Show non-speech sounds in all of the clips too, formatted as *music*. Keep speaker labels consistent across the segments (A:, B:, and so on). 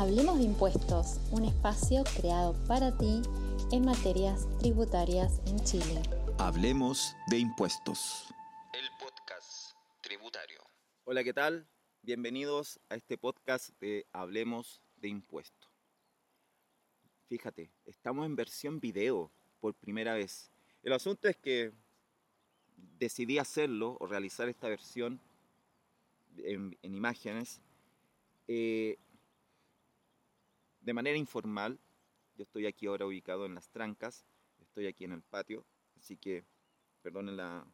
A: Hablemos de Impuestos, un espacio creado para ti en materias tributarias en Chile.
B: Hablemos de Impuestos.
C: El podcast tributario.
B: Hola, ¿qué tal? Bienvenidos a este podcast de Hablemos de Impuestos. Fíjate, estamos en versión video por primera vez. El asunto es que decidí hacerlo o realizar esta versión en, imágenes eh, de manera informal. Yo estoy aquí ahora ubicado en las trancas, estoy aquí en el patio, así que perdonen la,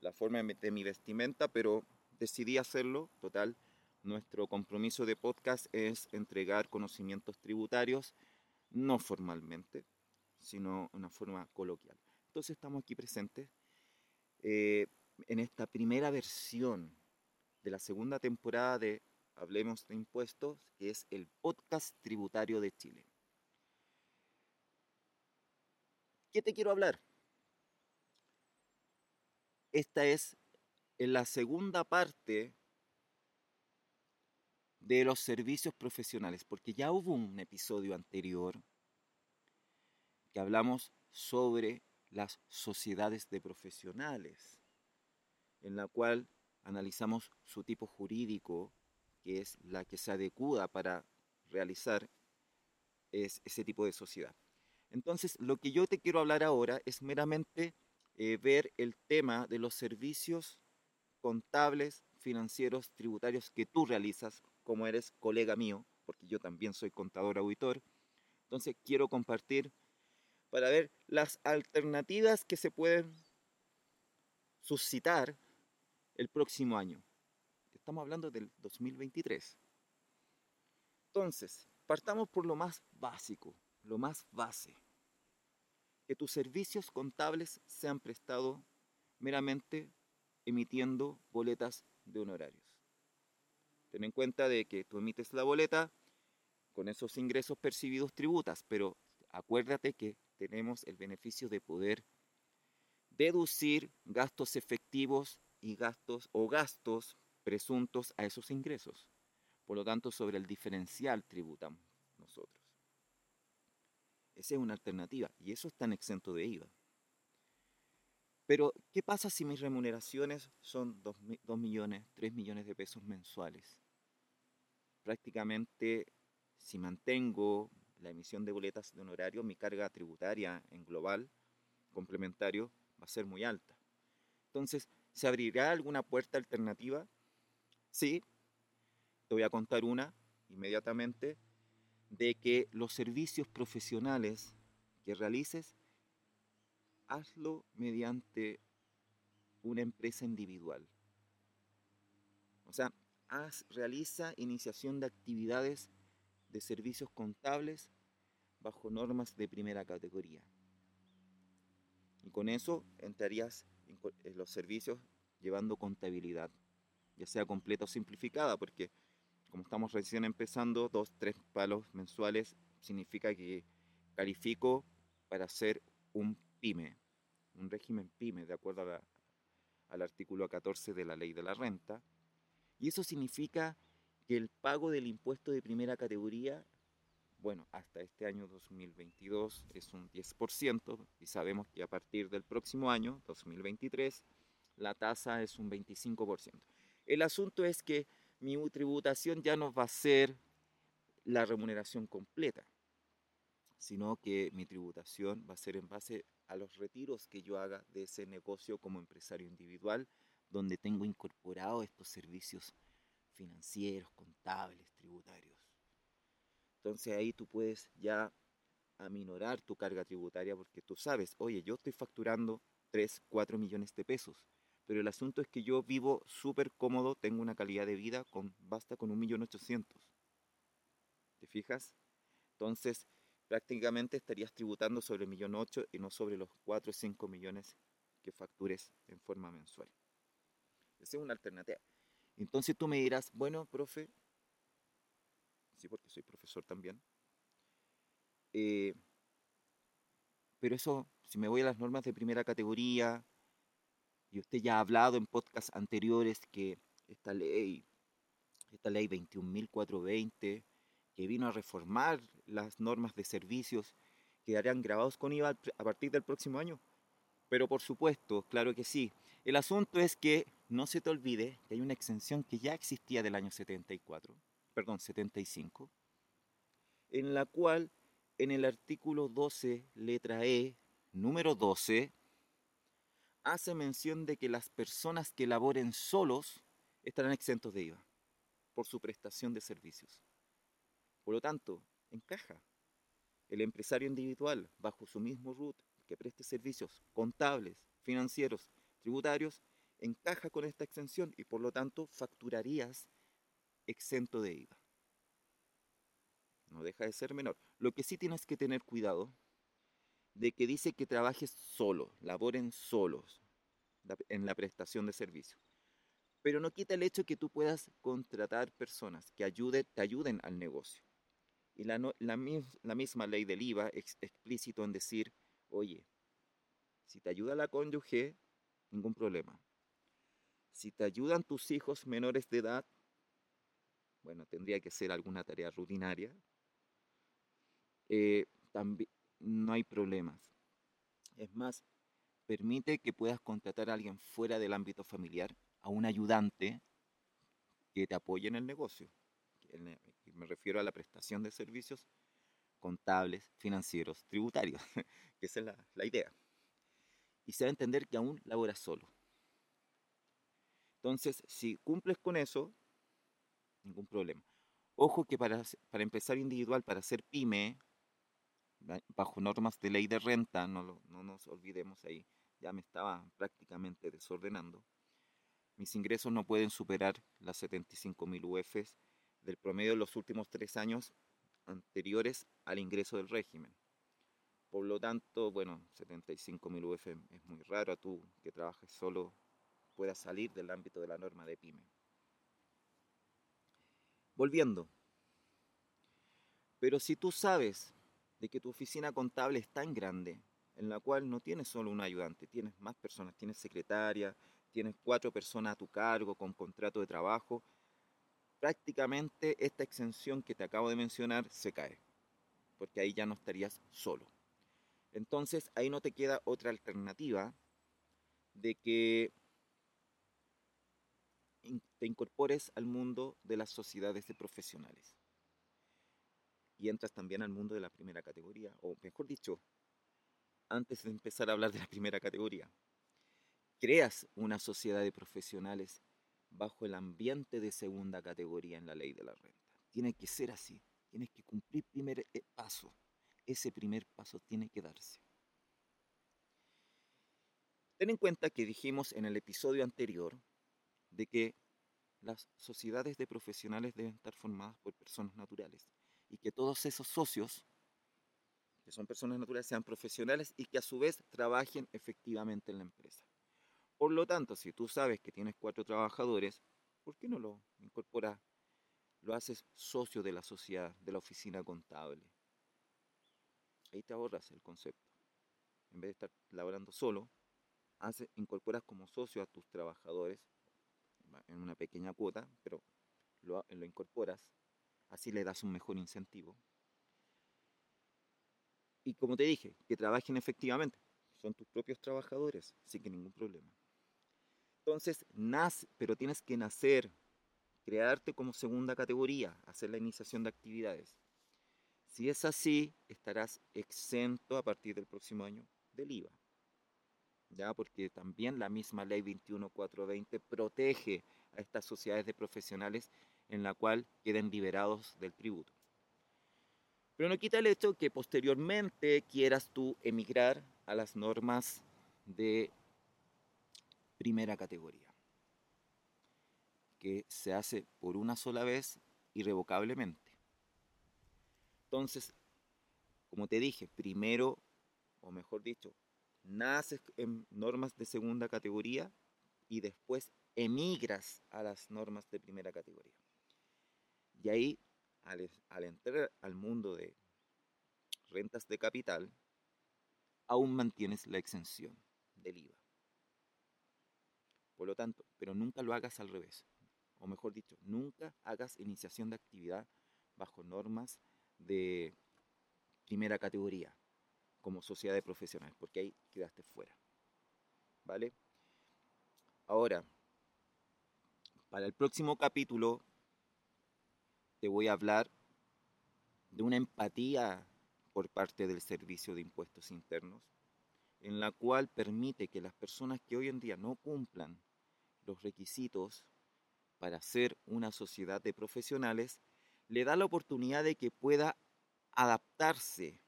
B: la forma de mi vestimenta, pero decidí hacerlo. Total, nuestro compromiso de podcast es entregar conocimientos tributarios, no formalmente, sino de una forma coloquial. Entonces estamos aquí presentes eh, en esta primera versión de la segunda temporada de Hablemos de Impuestos, que es el podcast tributario de Chile. ¿Qué te quiero hablar? Esta es la segunda parte de los servicios profesionales, porque ya hubo un episodio anterior que hablamos sobre las sociedades de profesionales, en la cual analizamos su tipo jurídico, que es la que se adecua para realizar ese tipo de sociedad. Entonces, lo que yo te quiero hablar ahora es meramente eh, ver el tema de los servicios contables, financieros, tributarios que tú realizas como eres colega mío, porque yo también soy contador auditor. Entonces, quiero compartir para ver las alternativas que se pueden suscitar el próximo año. Estamos hablando del 2023. Entonces, partamos por lo más básico, lo más base. Que tus servicios contables sean prestados meramente emitiendo boletas de honorarios. Ten en cuenta de que tú emites la boleta, con esos ingresos percibidos tributas, pero acuérdate que tenemos el beneficio de poder deducir gastos efectivos y gastos o gastos presuntos a esos ingresos. Por lo tanto, sobre el diferencial tributamos nosotros. Esa es una alternativa y eso está en exento de IVA. Pero, ¿qué pasa si mis remuneraciones son 2, millones, 3 millones de pesos mensuales? Prácticamente, si mantengo la emisión de boletas de honorario, mi carga tributaria en global complementario va a ser muy alta. Entonces, ¿se abrirá alguna puerta alternativa? Sí, te voy a contar una inmediatamente de que los servicios profesionales que realices, hazlo mediante una empresa individual. O sea, realiza iniciación de actividades de servicios contables bajo normas de primera categoría. Y con eso entrarías en los servicios llevando contabilidad ya sea completa o simplificada, porque como estamos recién empezando, dos, tres palos mensuales significa que califico para ser un PYME, un régimen PYME, de acuerdo al artículo 14 de la ley de la renta. Y eso significa que el pago del impuesto de primera categoría, bueno, hasta este año 2022 es un 10% y sabemos que a partir del próximo año, 2023, la tasa es un 25%. El asunto es que mi tributación ya no va a ser la remuneración completa, sino que mi tributación va a ser en base a los retiros que yo haga de ese negocio como empresario individual, donde tengo incorporados estos servicios financieros, contables, tributarios. Entonces ahí tú puedes ya aminorar tu carga tributaria porque tú sabes, oye, yo estoy facturando 3, 4 millones de pesos pero el asunto es que yo vivo súper cómodo, tengo una calidad de vida, con, basta con un millón ochocientos. ¿Te fijas? Entonces, prácticamente estarías tributando sobre el millón ocho y no sobre los cuatro o cinco millones que factures en forma mensual. Esa es una alternativa. Entonces tú me dirás, bueno, profe, sí, porque soy profesor también, eh, pero eso, si me voy a las normas de primera categoría, y usted ya ha hablado en podcasts anteriores que esta ley, esta ley 21.420, que vino a reformar las normas de servicios, quedarían grabados con IVA a partir del próximo año. Pero por supuesto, claro que sí. El asunto es que no se te olvide que hay una exención que ya existía del año 74, perdón, 75, en la cual en el artículo 12, letra E, número 12, hace mención de que las personas que laboren solos estarán exentos de IVA por su prestación de servicios. Por lo tanto, encaja. El empresario individual, bajo su mismo RUT, que preste servicios contables, financieros, tributarios, encaja con esta exención y por lo tanto facturarías exento de IVA. No deja de ser menor. Lo que sí tienes que tener cuidado de que dice que trabajes solo, laboren solos en la prestación de servicios. Pero no quita el hecho que tú puedas contratar personas que te ayuden al negocio. Y la, la, la misma ley del IVA es explícito en decir, oye, si te ayuda la cónyuge, ningún problema. Si te ayudan tus hijos menores de edad, bueno, tendría que ser alguna tarea rutinaria, eh, también no hay problemas. Es más, permite que puedas contratar a alguien fuera del ámbito familiar, a un ayudante que te apoye en el negocio. Me refiero a la prestación de servicios contables, financieros, tributarios, que *laughs* esa es la, la idea. Y se va a entender que aún laboras solo. Entonces, si cumples con eso, ningún problema. Ojo que para, para empezar individual, para hacer pyme, bajo normas de ley de renta, no, no nos olvidemos ahí, ya me estaba prácticamente desordenando. Mis ingresos no pueden superar las 75.000 UFs del promedio de los últimos tres años anteriores al ingreso del régimen. Por lo tanto, bueno, 75.000 UF es muy raro a tú que trabajes solo puedas salir del ámbito de la norma de PYME. Volviendo. Pero si tú sabes de que tu oficina contable es tan grande, en la cual no tienes solo un ayudante, tienes más personas, tienes secretaria, tienes cuatro personas a tu cargo con contrato de trabajo, prácticamente esta exención que te acabo de mencionar se cae, porque ahí ya no estarías solo. Entonces ahí no te queda otra alternativa de que te incorpores al mundo de las sociedades de profesionales y entras también al mundo de la primera categoría, o mejor dicho, antes de empezar a hablar de la primera categoría, creas una sociedad de profesionales bajo el ambiente de segunda categoría en la ley de la renta. Tiene que ser así, tienes que cumplir primer eh, paso, ese primer paso tiene que darse. Ten en cuenta que dijimos en el episodio anterior de que las sociedades de profesionales deben estar formadas por personas naturales y que todos esos socios, que son personas naturales, sean profesionales y que a su vez trabajen efectivamente en la empresa. Por lo tanto, si tú sabes que tienes cuatro trabajadores, ¿por qué no lo incorporas? Lo haces socio de la sociedad, de la oficina contable. Ahí te ahorras el concepto. En vez de estar laborando solo, hace, incorporas como socio a tus trabajadores en una pequeña cuota, pero lo, lo incorporas así le das un mejor incentivo. Y como te dije, que trabajen efectivamente, son tus propios trabajadores, así que ningún problema. Entonces, nace, pero tienes que nacer, crearte como segunda categoría, hacer la iniciación de actividades. Si es así, estarás exento a partir del próximo año del IVA. ¿Ya? Porque también la misma ley 21420 protege a estas sociedades de profesionales en la cual queden liberados del tributo. Pero no quita el hecho que posteriormente quieras tú emigrar a las normas de primera categoría, que se hace por una sola vez irrevocablemente. Entonces, como te dije, primero, o mejor dicho, naces en normas de segunda categoría y después emigras a las normas de primera categoría. Y ahí, al, entrar al mundo de rentas de capital, aún mantienes la exención del IVA. Por lo tanto, pero nunca lo hagas al revés. O mejor dicho, nunca hagas iniciación de actividad bajo normas de primera categoría, como sociedad de profesionales, porque ahí quedaste fuera. ¿Vale? Ahora, para el próximo capítulo te voy a hablar de una empatía por parte del Servicio de Impuestos Internos, en la cual permite que las personas que hoy en día no cumplan los requisitos para ser una sociedad de profesionales, le da la oportunidad de que pueda adaptarse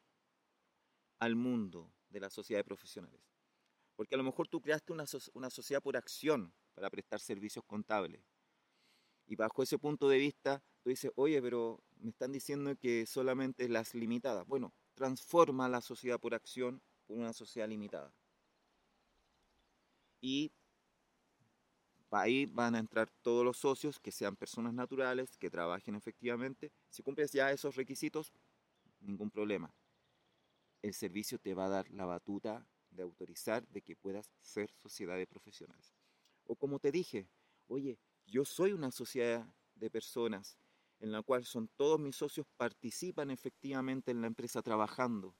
B: al mundo de la sociedad de profesionales. Porque a lo mejor tú creaste una, una sociedad por acción para prestar servicios contables. Y bajo ese punto de vista, tú dices, oye, pero me están diciendo que solamente las limitadas. Bueno, transforma la sociedad por acción por una sociedad limitada. Y ahí van a entrar todos los socios que sean personas naturales, que trabajen efectivamente. Si cumples ya esos requisitos, ningún problema. El servicio te va a dar la batuta de autorizar de que puedas ser sociedad de profesionales. O como te dije, oye, yo soy una sociedad de personas en la cual son todos mis socios participan efectivamente en la empresa trabajando.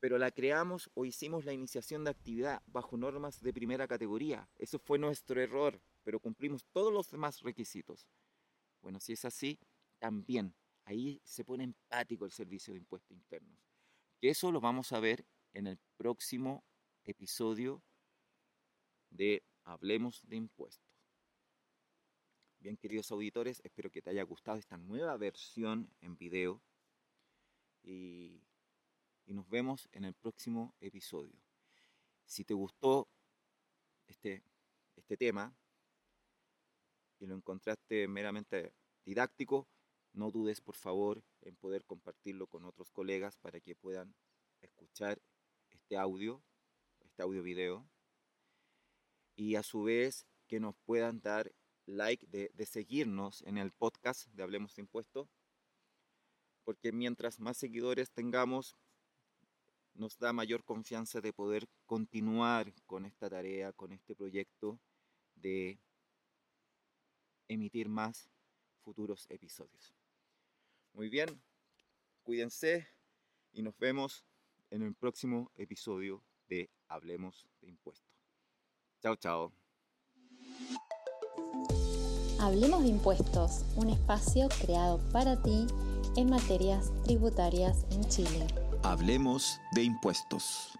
B: Pero la creamos o hicimos la iniciación de actividad bajo normas de primera categoría. Eso fue nuestro error, pero cumplimos todos los demás requisitos. Bueno, si es así, también ahí se pone empático el servicio de impuestos internos. Eso lo vamos a ver en el próximo episodio de Hablemos de Impuestos. Bien, queridos auditores, espero que te haya gustado esta nueva versión en video y, nos vemos en el próximo episodio. Si te gustó este, este tema y lo encontraste meramente didáctico, no dudes por favor en poder compartirlo con otros colegas para que puedan escuchar este audio, este audio video y a su vez que nos puedan dar like, de, seguirnos en el podcast de Hablemos de Impuestos, porque mientras más seguidores tengamos, nos da mayor confianza de poder continuar con esta tarea, con este proyecto de emitir más futuros episodios. Muy bien, cuídense y nos vemos en el próximo episodio de Hablemos de Impuestos. Chao, chao.
A: Hablemos de impuestos, un espacio creado para ti en materias tributarias en Chile.
C: Hablemos de impuestos.